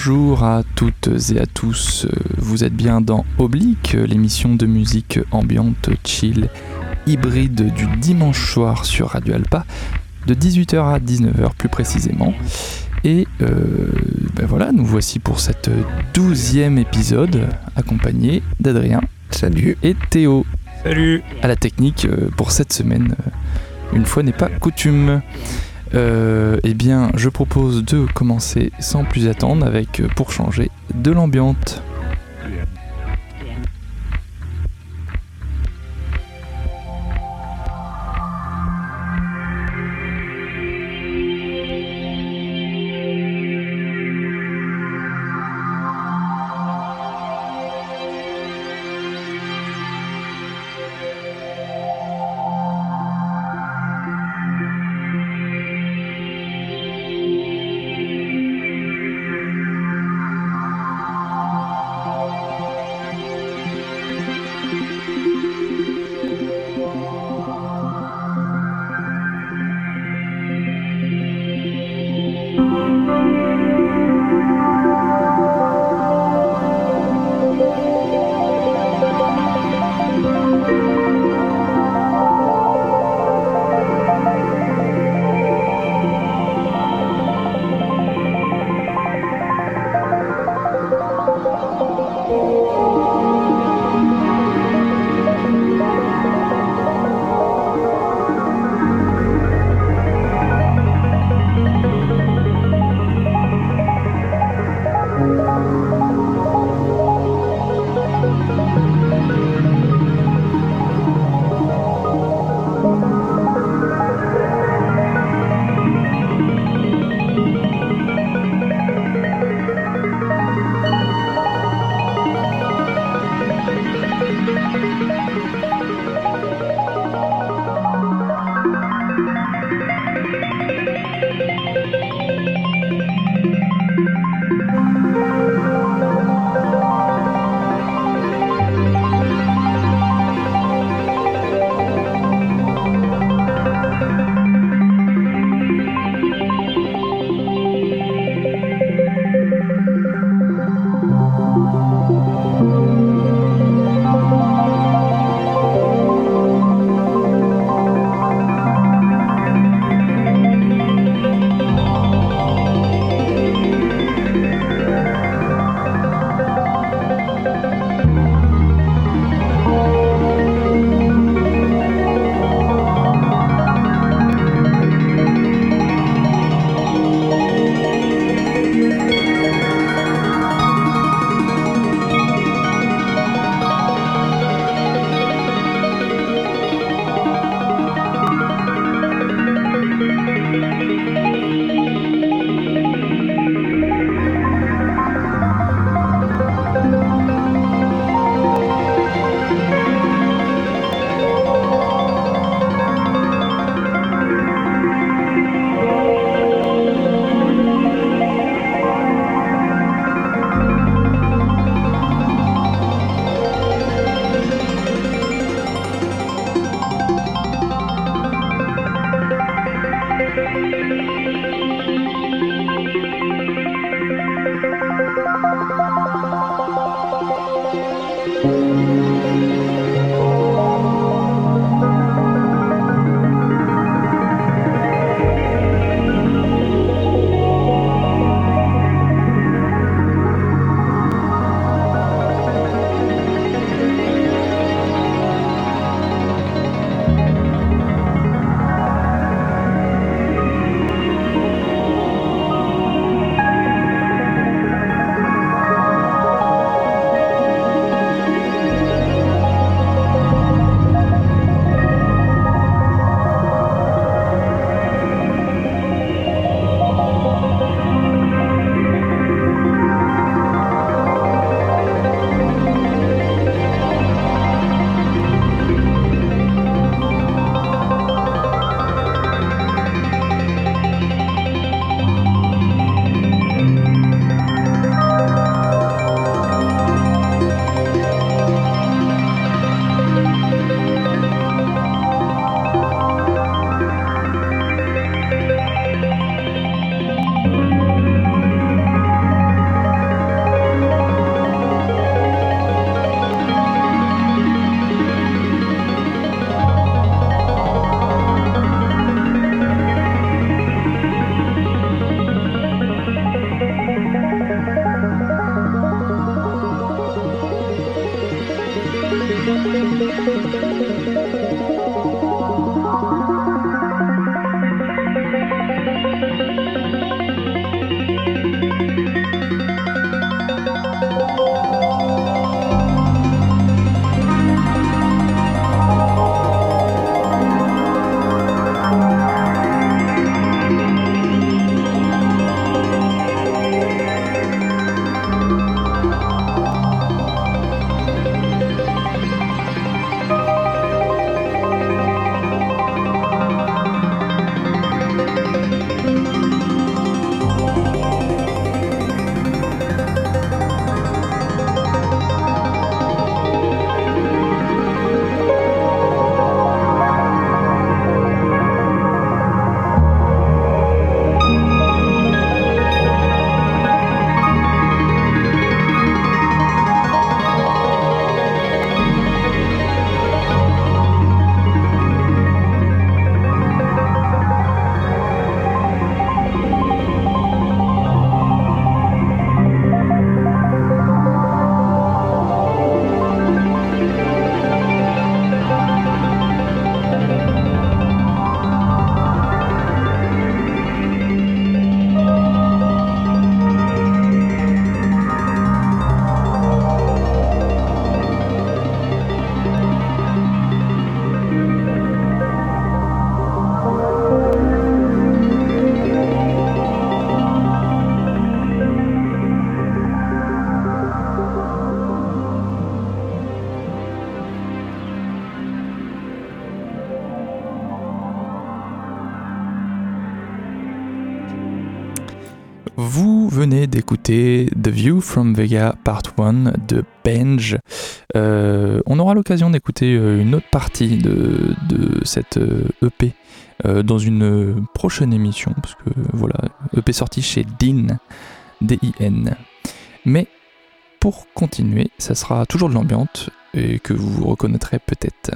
Bonjour à toutes et à tous, vous êtes bien dans Oblique, l'émission de musique ambiante, chill, hybride du dimanche soir sur Radio Alpa, de 18h à 19h plus précisément. Et euh, ben voilà, nous voici pour cette douzième épisode, accompagné d'Adrien. Salut. Et Théo. Salut. À la technique euh, pour cette semaine, euh, une fois n'est pas coutume. Eh bien, je propose de commencer sans plus attendre avec, pour changer, de l'ambiante. The View from Vega Part 1 de Benj. Euh, on aura l'occasion d'écouter euh, une autre partie de, cette EP euh, e dans une prochaine émission, parce que voilà, EP sorti chez DIN, D-I-N. Mais pour continuer, ça sera toujours de l'ambiance et que vous reconnaîtrez peut-être.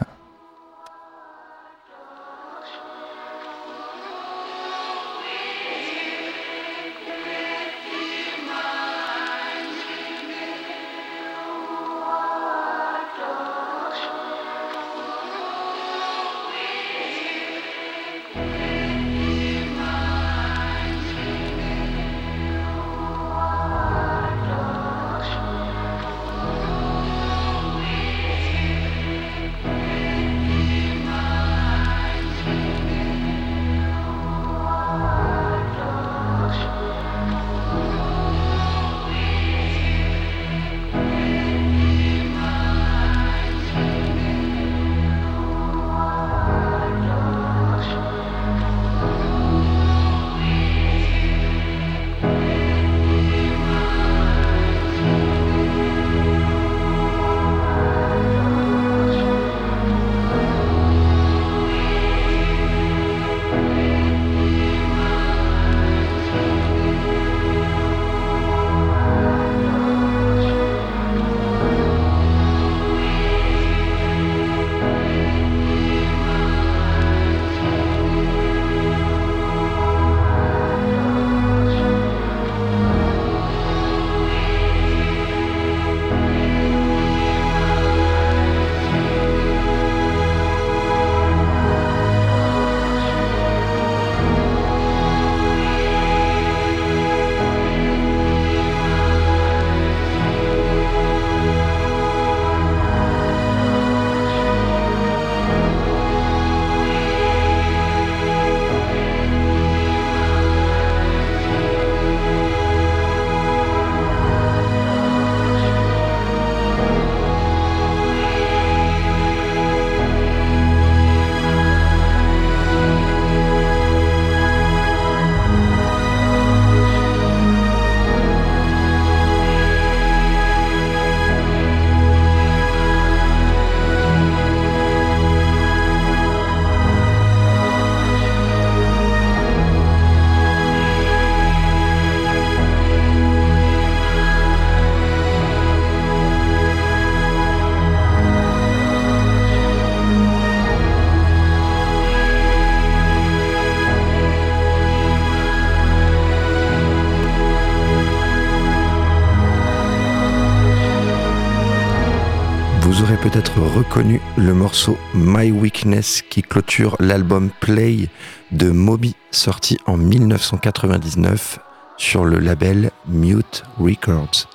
Peut-être reconnu le morceau My Weakness qui clôture l'album Play de Moby sorti en 1999 sur le label Mute Records.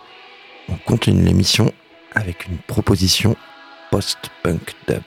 On continue l'émission avec une proposition post-punk dub.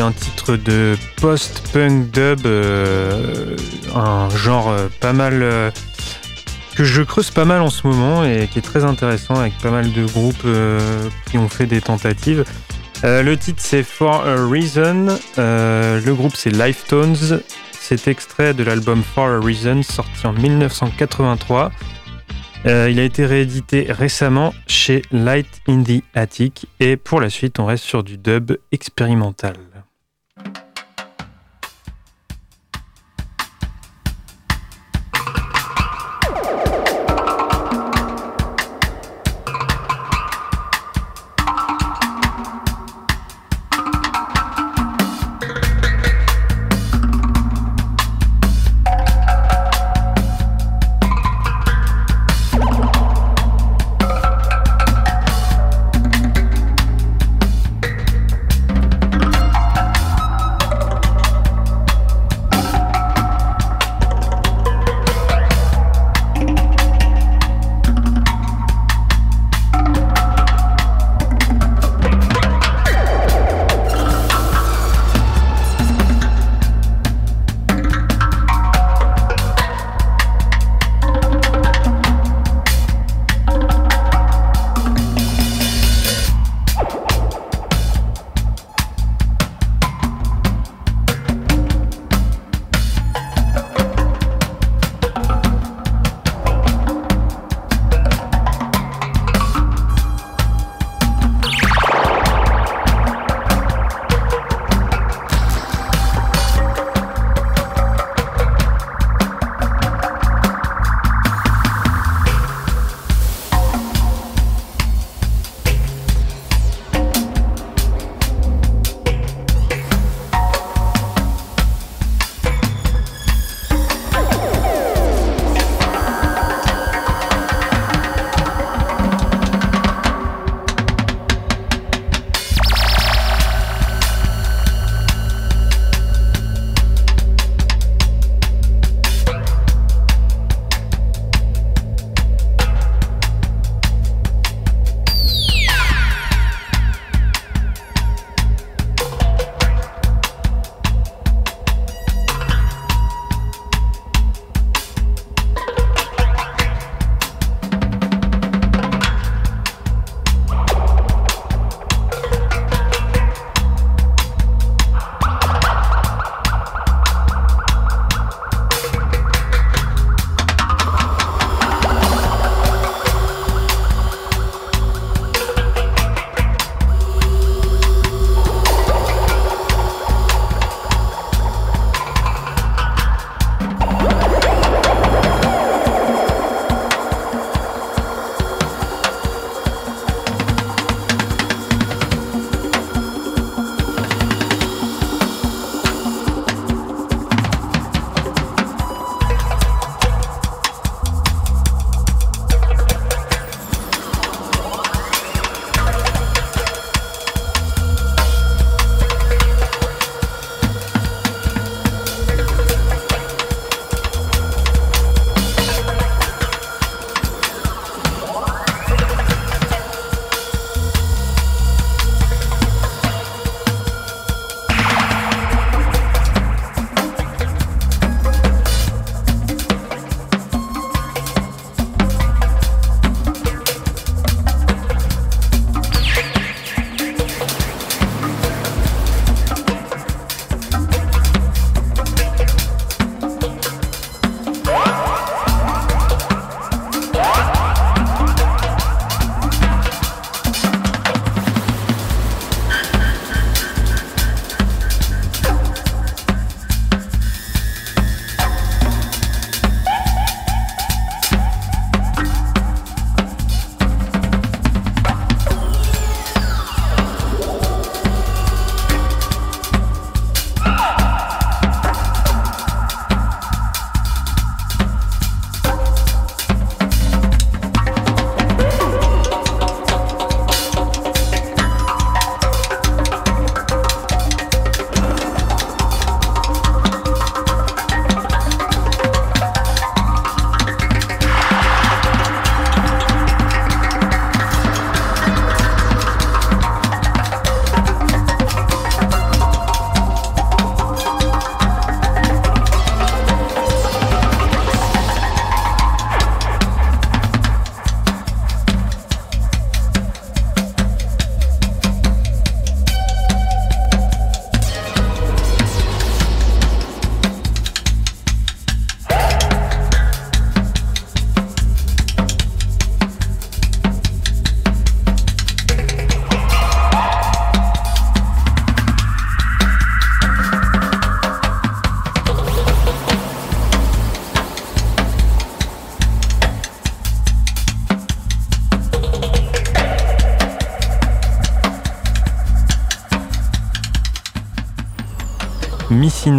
Un titre de post-punk dub, euh, un genre euh, pas mal euh, que je creuse pas mal en ce moment et qui est très intéressant avec pas mal de groupes qui ont fait des tentatives. le titre c'est For a Reason, le groupe c'est Lifetones, c'est extrait de l'album For a Reason sorti en 1983. il a été réédité récemment chez Light in the Attic et pour la suite on reste sur du dub expérimental. Thank you.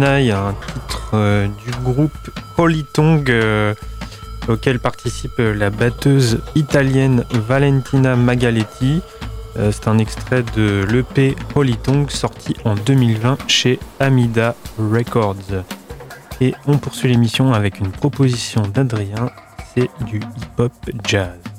Missinai, un titre euh, du groupe Holy Tongue euh, auquel participe la batteuse italienne Valentina Magaletti. C'est un extrait de l'EP Holy Tongue sorti en 2020 chez Amida Records. Et on poursuit l'émission avec une proposition d'Adrien, c'est du hip-hop jazz.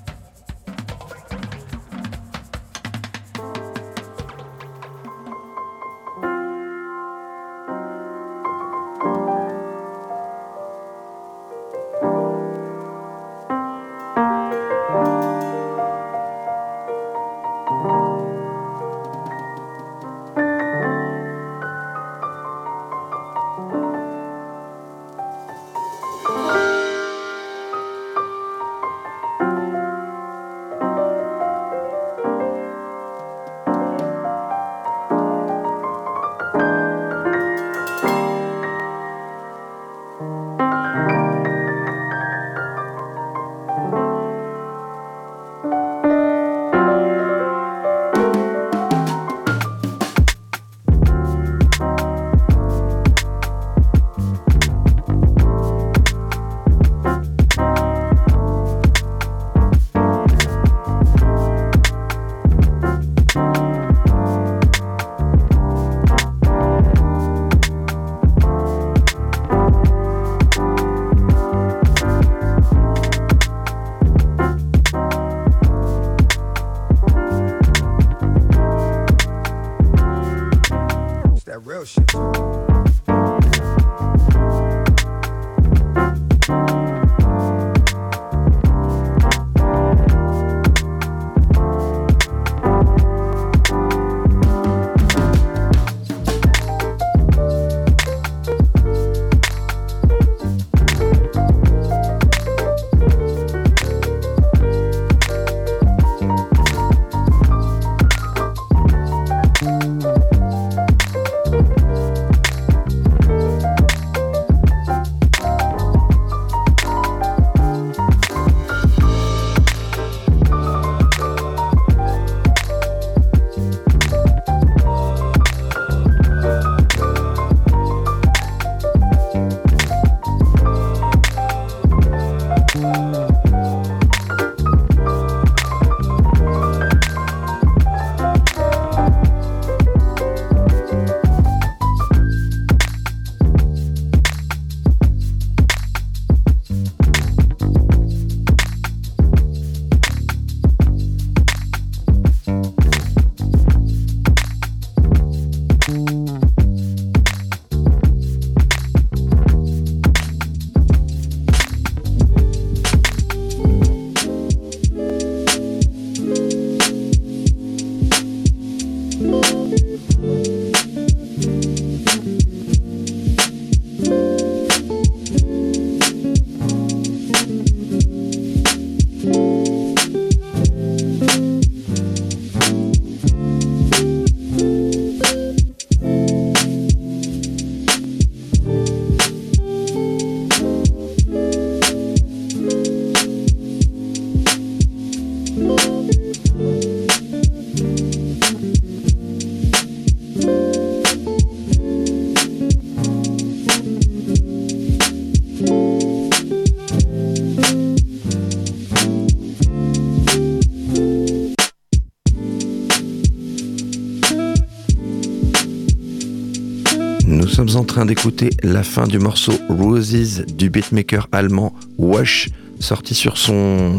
Train d'écouter la fin du morceau Roses du beatmaker allemand Wash, sorti sur son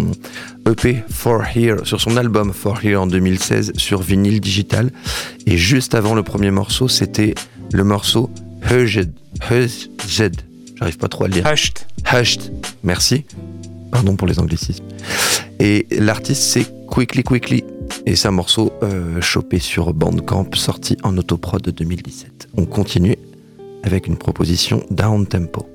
EP For Here, sur son album For Here en 2016 sur vinyle digital. Et juste avant le premier morceau, c'était le morceau Hushed. Hushed. J'arrive pas trop à le dire. Hushed. Hushed. Merci. Pardon pour les anglicismes. Et l'artiste, c'est Quickly Quickly. Et c'est un morceau euh, chopé sur Bandcamp, sorti en autoprod de 2017. On continue avec une proposition down tempo.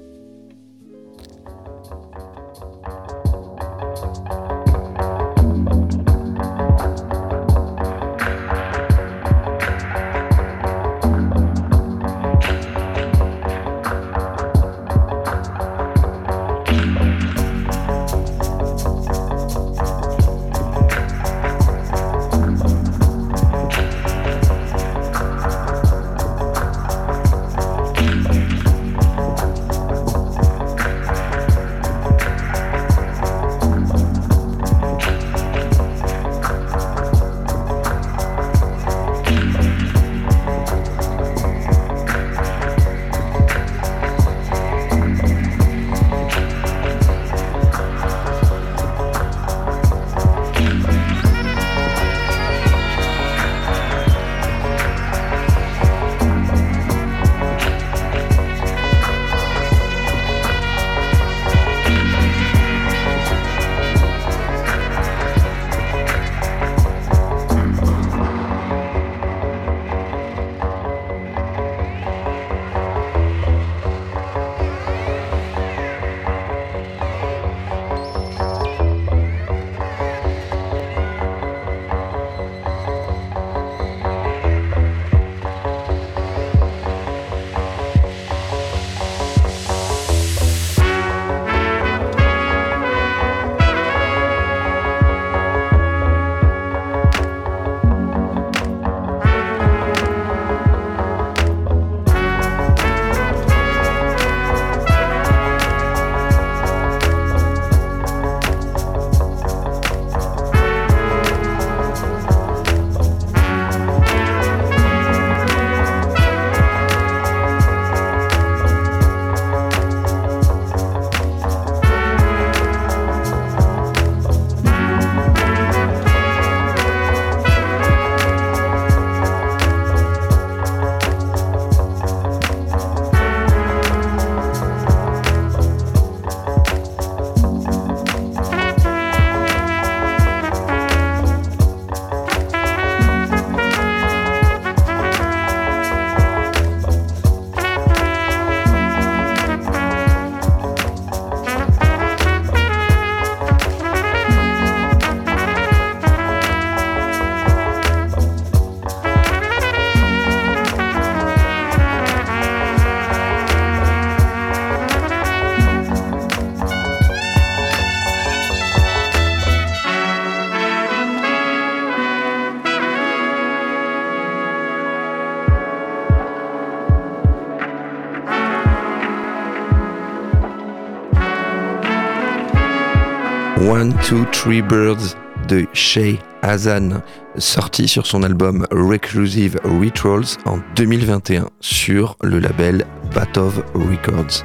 One, Two, Three Birds de Shay Hazan, sorti sur son album Reclusive Rituals en 2021 sur le label Batov Records.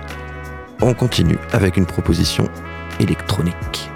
On continue avec une proposition électronique.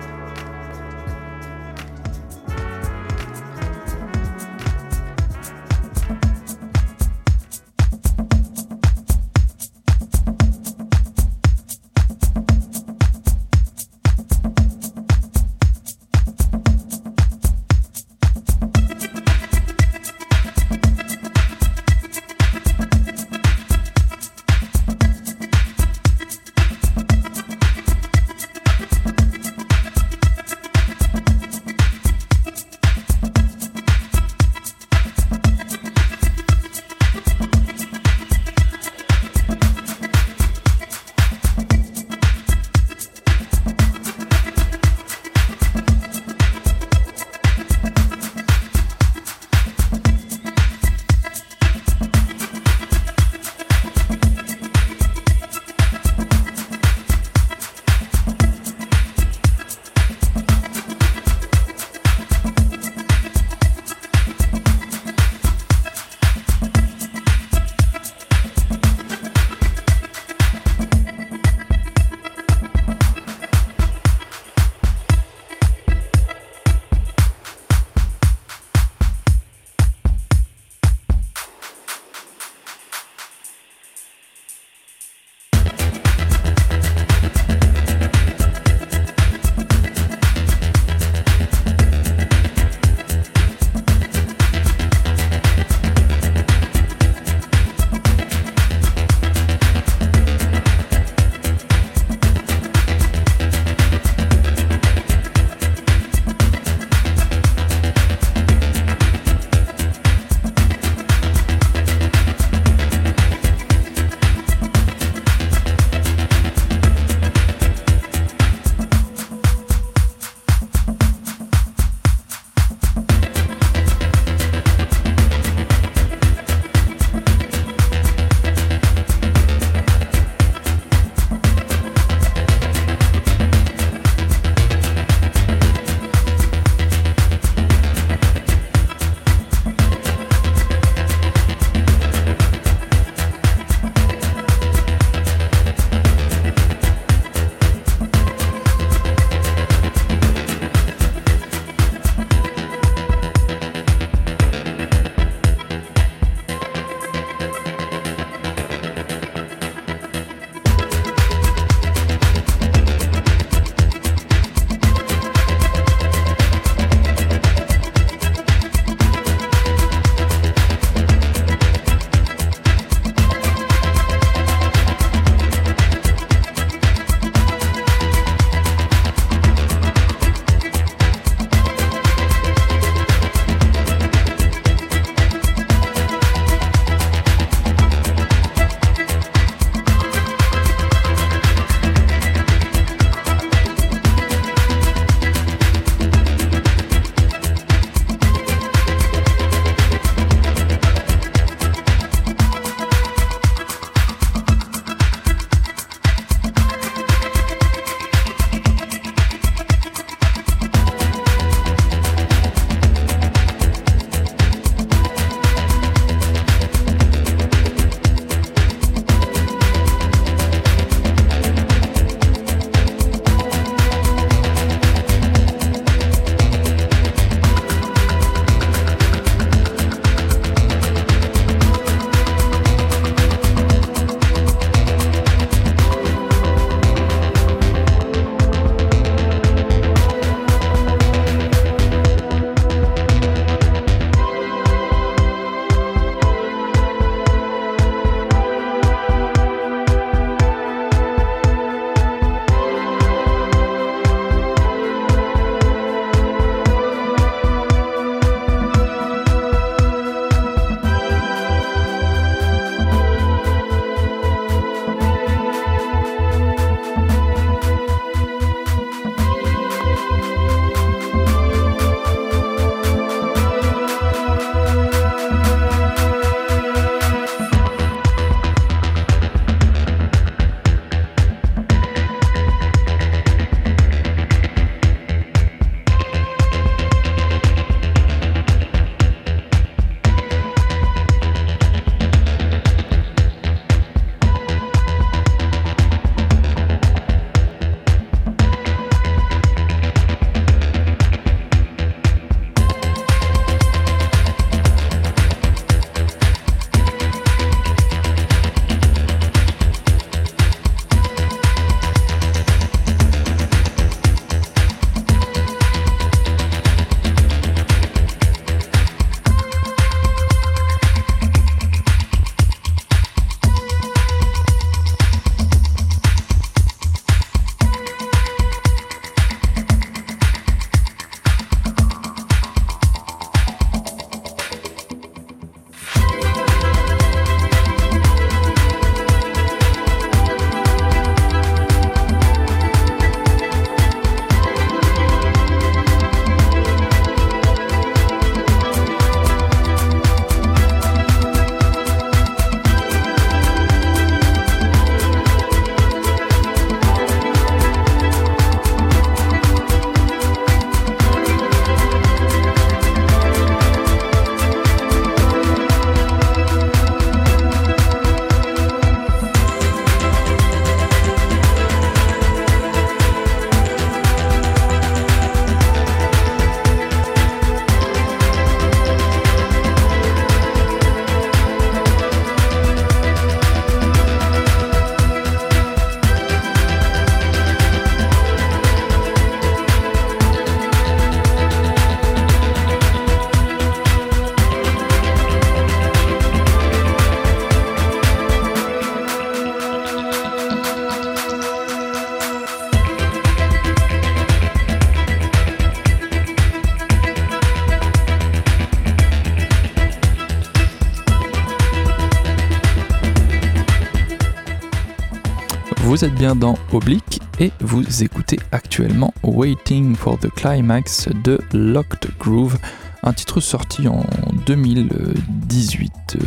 Vous êtes bien dans Oblique et vous écoutez actuellement Waiting for the Climax de Locked Groove, un titre sorti en 2018, euh,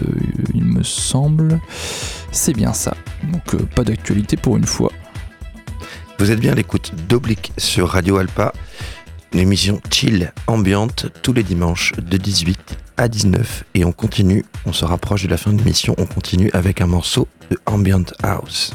il me semble. C'est bien ça. Donc euh, pas d'actualité pour une fois. Vous êtes bien à l'écoute d'Oblique sur Radio Alpa, une émission chill, ambiante, tous les dimanches de 18 à 19. Et on continue, on se rapproche de la fin de l'émission, on continue avec un morceau de Ambient House.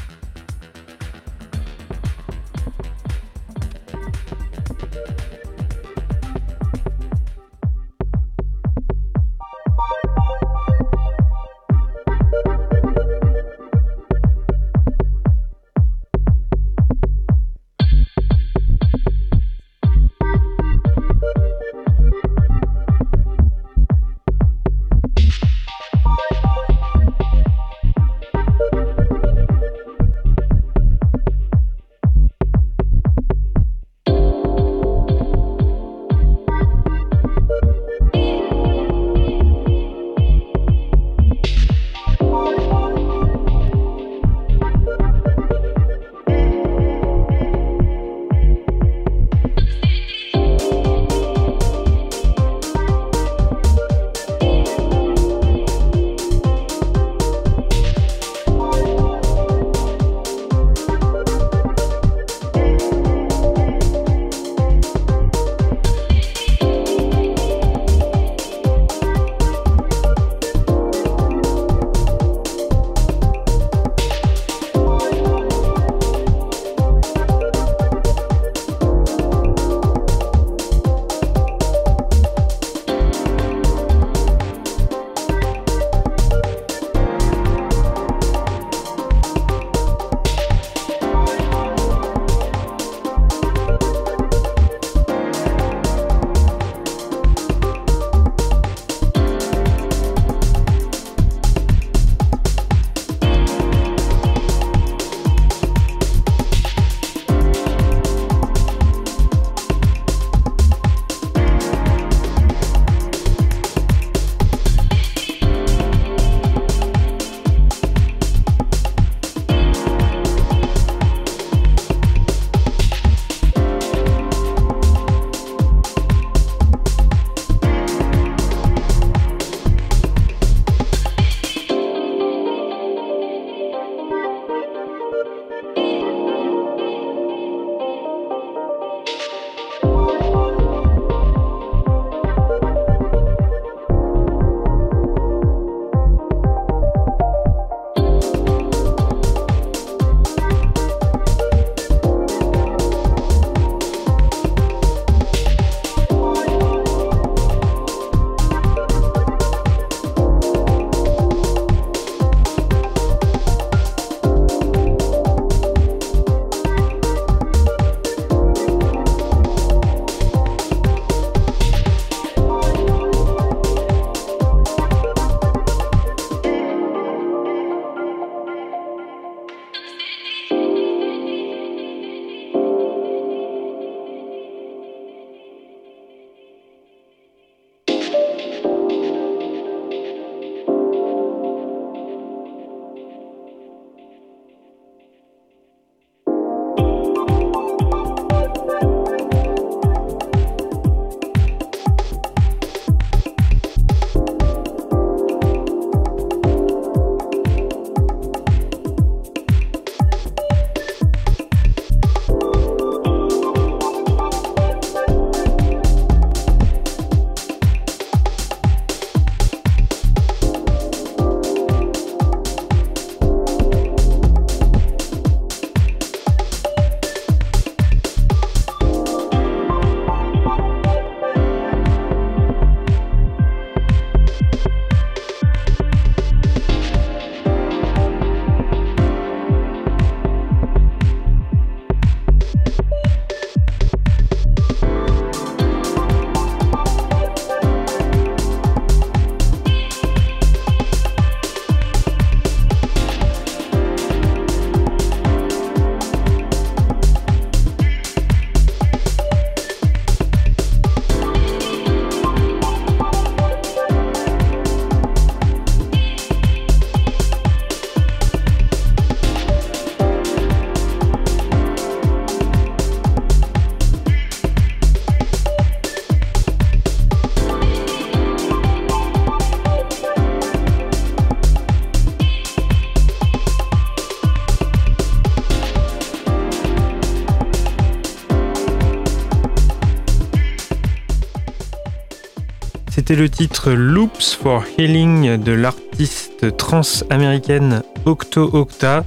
Le titre Loops for Healing de l'artiste trans-américaine Octo Octa,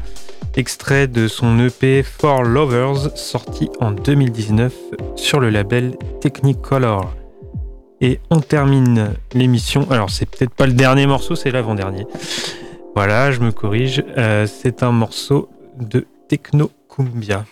extrait de son EP For Lovers sorti en 2019 sur le label Technicolor. Et on termine l'émission. Alors, c'est peut-être pas le dernier morceau, c'est l'avant-dernier. Voilà, je me corrige. Euh, c'est un morceau de Techno Cumbia.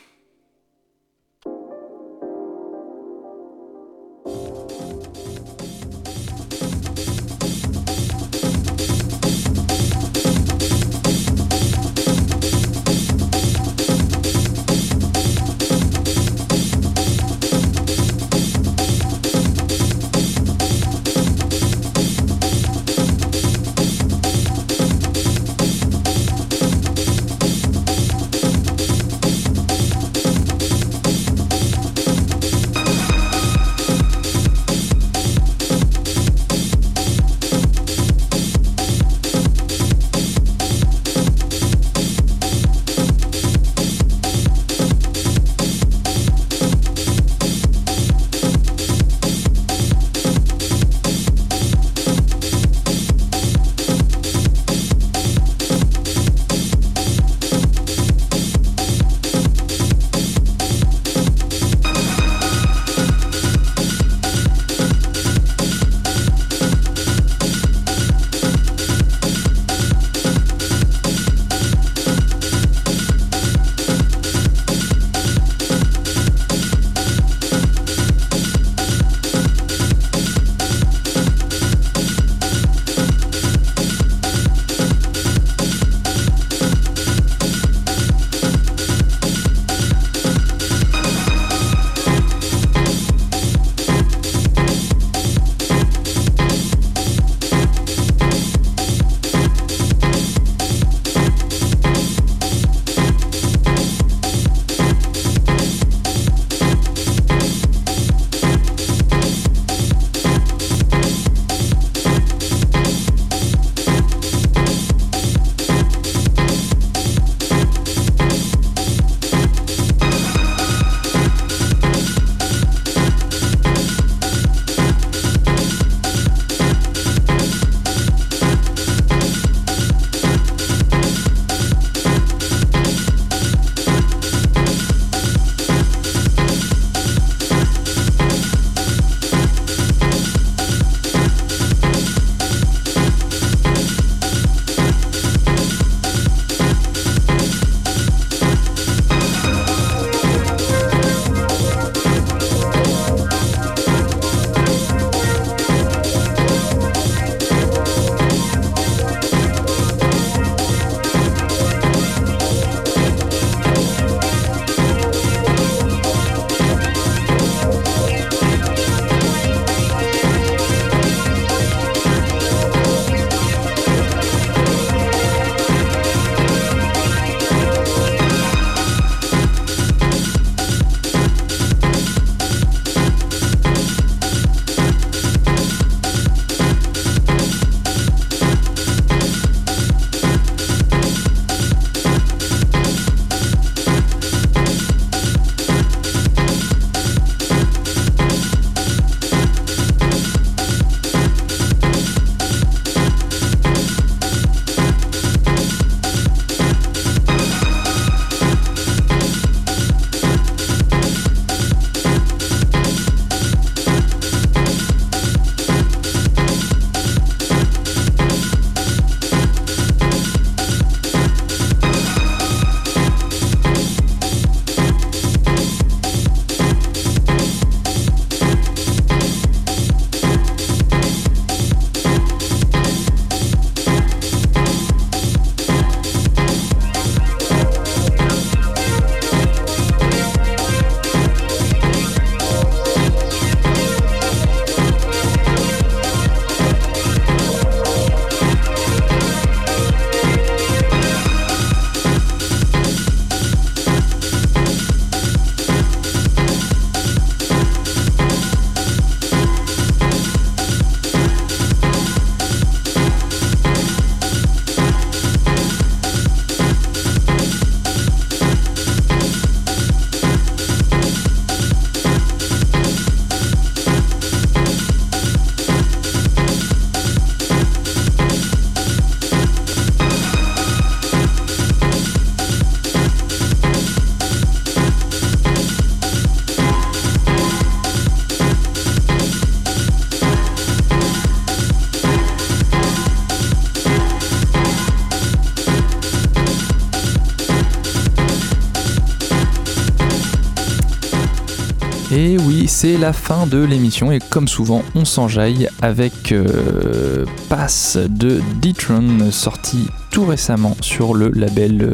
Et oui, c'est la fin de l'émission et comme souvent, on s'enjaille avec euh, Pass de D-Tron sorti tout récemment sur le label euh,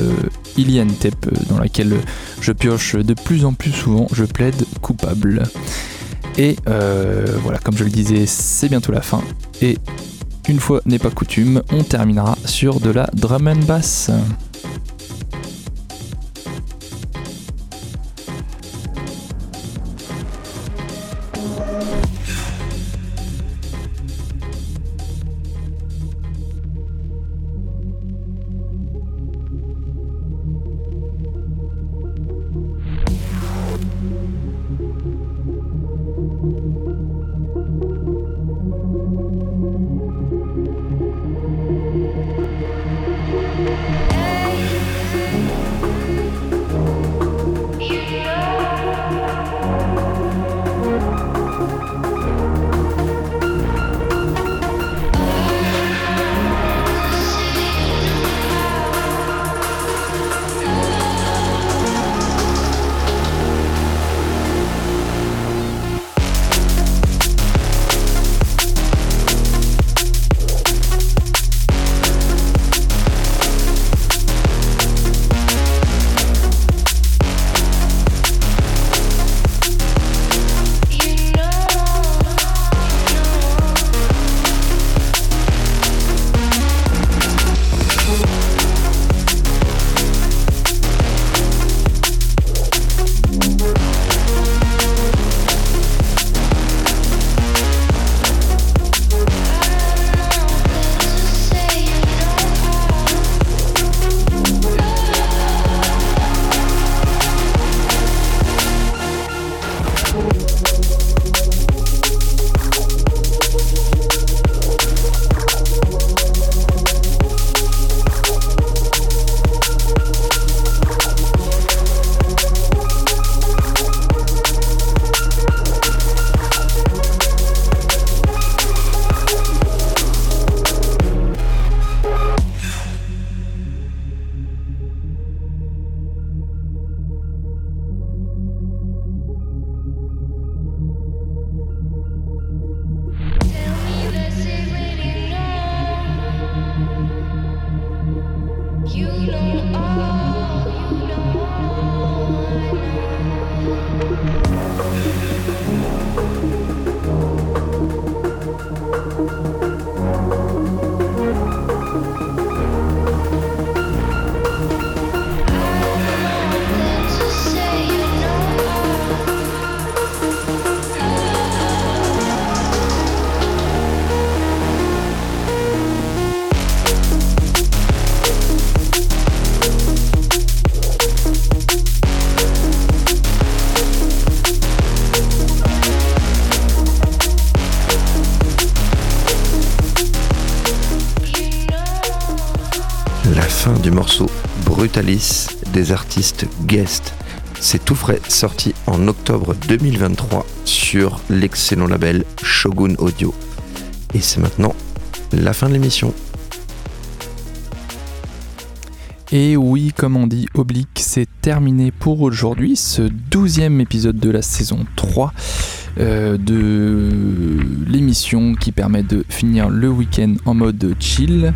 Ilian Tape dans laquelle je pioche de plus en plus souvent, je plaide coupable. Et euh, voilà, comme je le disais, c'est bientôt la fin. Et une fois n'est pas coutume, on terminera sur de la drum and bass. Des artistes guest. C'est tout frais, sorti en octobre 2023 sur l'excellent label Shogun Audio. Et c'est maintenant la fin de l'émission. Et oui, comme on dit, Oblique, c'est terminé pour aujourd'hui, ce douzième épisode de la saison 3. Euh, de l'émission qui permet de finir le week-end en mode chill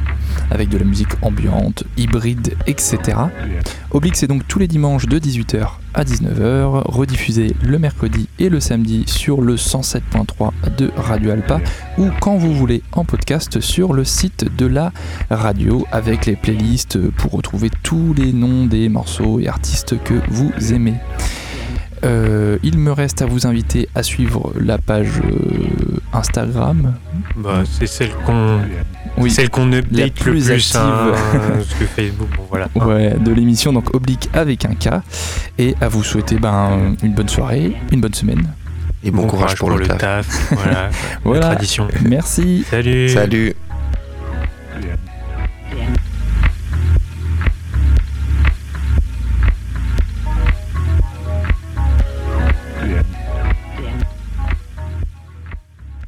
avec de la musique ambiante, hybride, etc. Oblique c'est donc tous les dimanches de 18h à 19h, rediffusé le mercredi et le samedi sur le 107.3 de Radio Alpa ou quand vous voulez en podcast sur le site de la radio avec les playlists pour retrouver tous les noms des morceaux et artistes que vous aimez. Euh, il me reste à vous inviter à suivre la page euh, Instagram. Bah, c'est celle qu'on oui, celle qu'on update le plus hein, que Facebook. Bon, voilà. Ouais, de l'émission donc oblique avec un K et à vous souhaiter ben, une bonne soirée, une bonne semaine. Et bon, courage, pour, le taf. voilà, voilà. tradition. Merci. Salut. Salut.